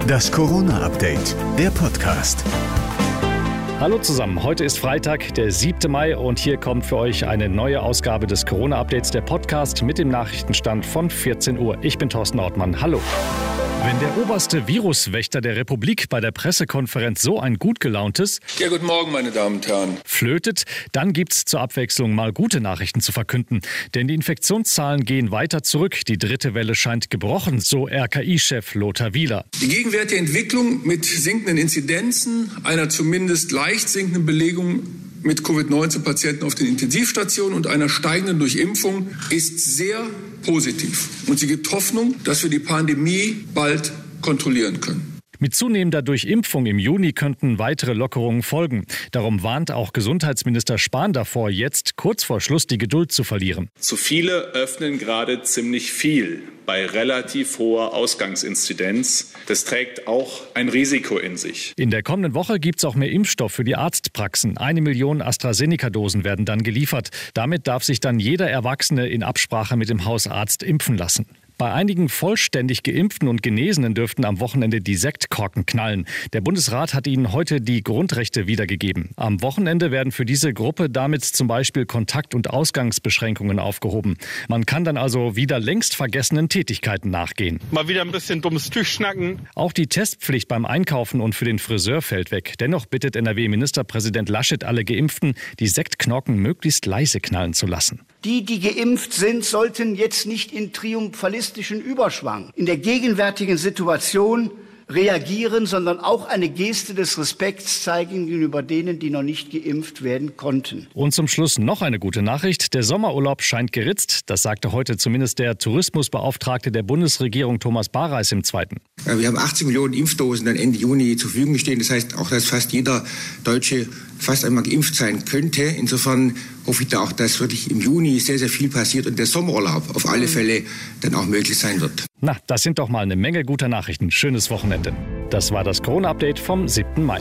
Das Corona-Update, der Podcast. Hallo zusammen, heute ist Freitag, der 7. Mai und hier kommt für euch eine neue Ausgabe des Corona-Updates, der Podcast mit dem Nachrichtenstand von 14 Uhr. Ich bin Thorsten Ortmann, hallo. Wenn der oberste Viruswächter der Republik bei der Pressekonferenz so ein gut gelauntes Ja, guten Morgen, meine Damen und Herren. flötet, dann gibt's zur Abwechslung mal gute Nachrichten zu verkünden. Denn die Infektionszahlen gehen weiter zurück. Die dritte Welle scheint gebrochen, so RKI-Chef Lothar Wieler. Die gegenwärtige Entwicklung mit sinkenden Inzidenzen, einer zumindest leicht sinkenden Belegung mit Covid-19-Patienten auf den Intensivstationen und einer steigenden Durchimpfung ist sehr positiv. Und sie gibt Hoffnung, dass wir die Pandemie bald kontrollieren können. Mit zunehmender Durchimpfung im Juni könnten weitere Lockerungen folgen. Darum warnt auch Gesundheitsminister Spahn davor, jetzt kurz vor Schluss die Geduld zu verlieren. Zu viele öffnen gerade ziemlich viel bei relativ hoher Ausgangsinzidenz. Das trägt auch ein Risiko in sich. In der kommenden Woche gibt's auch mehr Impfstoff für die Arztpraxen. Eine Million AstraZeneca-Dosen werden dann geliefert. Damit darf sich dann jeder Erwachsene in Absprache mit dem Hausarzt impfen lassen. Bei einigen vollständig Geimpften und Genesenen dürften am Wochenende die Sektkorken knallen. Der Bundesrat hat ihnen heute die Grundrechte wiedergegeben. Am Wochenende werden für diese Gruppe damit zum Beispiel Kontakt- und Ausgangsbeschränkungen aufgehoben. Man kann dann also wieder längst vergessenen Tätigkeiten nachgehen. Mal wieder ein bisschen dummes Tischschnacken. Auch die Testpflicht beim Einkaufen und für den Friseur fällt weg. Dennoch bittet NRW-Ministerpräsident Laschet alle Geimpften, die Sektknocken möglichst leise knallen zu lassen. Die, die geimpft sind, sollten jetzt nicht in triumphalistischen Überschwang in der gegenwärtigen Situation reagieren, sondern auch eine Geste des Respekts zeigen gegenüber denen, die noch nicht geimpft werden konnten. Und zum Schluss noch eine gute Nachricht. Der Sommerurlaub scheint geritzt. Das sagte heute zumindest der Tourismusbeauftragte der Bundesregierung Thomas Bareis im Zweiten. Ja, Wir haben 80 Millionen Impfdosen dann Ende Juni zur Verfügung stehen. Das heißt auch, dass fast jeder Deutsche fast einmal geimpft sein könnte. Insofern hoffe ich da auch, dass wirklich im Juni sehr, sehr viel passiert und der Sommerurlaub auf alle Fälle dann auch möglich sein wird. Na, das sind doch mal eine Menge guter Nachrichten. Schönes Wochenende. Das war das Corona-Update vom 7. Mai.